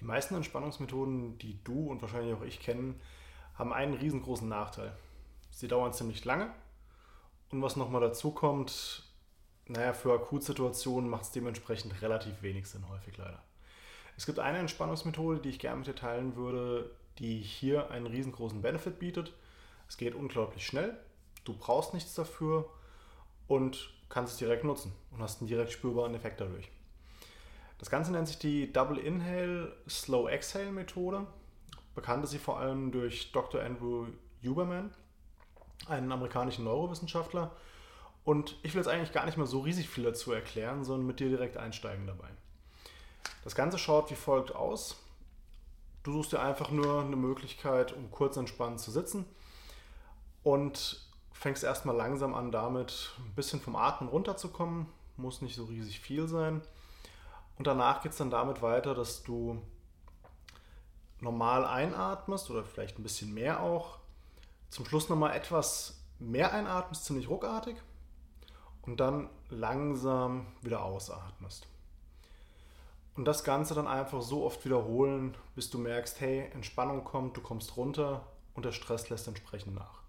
Die meisten Entspannungsmethoden, die du und wahrscheinlich auch ich kennen, haben einen riesengroßen Nachteil. Sie dauern ziemlich lange und was nochmal dazu kommt, naja, für Akutsituationen macht es dementsprechend relativ wenig Sinn, häufig leider. Es gibt eine Entspannungsmethode, die ich gerne mit dir teilen würde, die hier einen riesengroßen Benefit bietet. Es geht unglaublich schnell, du brauchst nichts dafür und kannst es direkt nutzen und hast einen direkt spürbaren Effekt dadurch. Das Ganze nennt sich die Double Inhale Slow Exhale Methode. Bekannt ist sie vor allem durch Dr. Andrew Huberman, einen amerikanischen Neurowissenschaftler. Und ich will jetzt eigentlich gar nicht mehr so riesig viel dazu erklären, sondern mit dir direkt einsteigen dabei. Das Ganze schaut wie folgt aus. Du suchst dir einfach nur eine Möglichkeit, um kurz entspannt zu sitzen und fängst erstmal langsam an, damit ein bisschen vom Atmen runterzukommen. Muss nicht so riesig viel sein. Und danach geht es dann damit weiter, dass du normal einatmest oder vielleicht ein bisschen mehr auch. Zum Schluss nochmal etwas mehr einatmest, ziemlich ruckartig. Und dann langsam wieder ausatmest. Und das Ganze dann einfach so oft wiederholen, bis du merkst, hey, Entspannung kommt, du kommst runter und der Stress lässt entsprechend nach.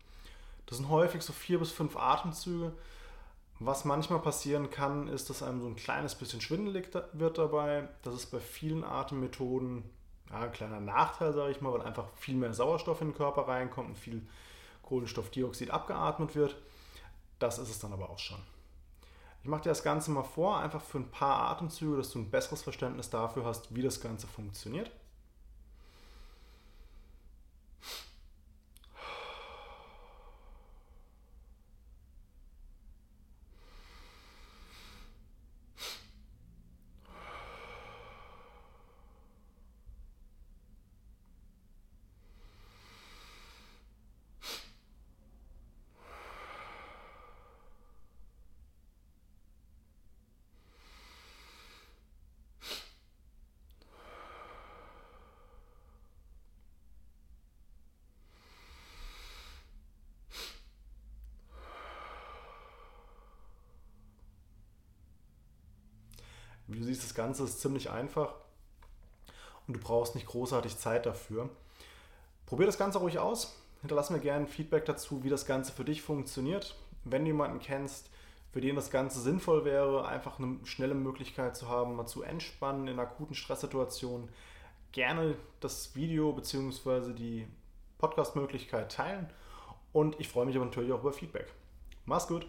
Das sind häufig so vier bis fünf Atemzüge. Was manchmal passieren kann, ist, dass einem so ein kleines bisschen schwindelig wird dabei. Das ist bei vielen Atemmethoden ja, ein kleiner Nachteil, sage ich mal, weil einfach viel mehr Sauerstoff in den Körper reinkommt und viel Kohlenstoffdioxid abgeatmet wird. Das ist es dann aber auch schon. Ich mache dir das Ganze mal vor, einfach für ein paar Atemzüge, dass du ein besseres Verständnis dafür hast, wie das Ganze funktioniert. Wie du siehst, das Ganze ist ziemlich einfach und du brauchst nicht großartig Zeit dafür. Probier das Ganze ruhig aus. Hinterlass mir gerne Feedback dazu, wie das Ganze für dich funktioniert. Wenn du jemanden kennst, für den das Ganze sinnvoll wäre, einfach eine schnelle Möglichkeit zu haben, mal zu entspannen in akuten Stresssituationen, gerne das Video bzw. die Podcast-Möglichkeit teilen. Und ich freue mich aber natürlich auch über Feedback. Mach's gut!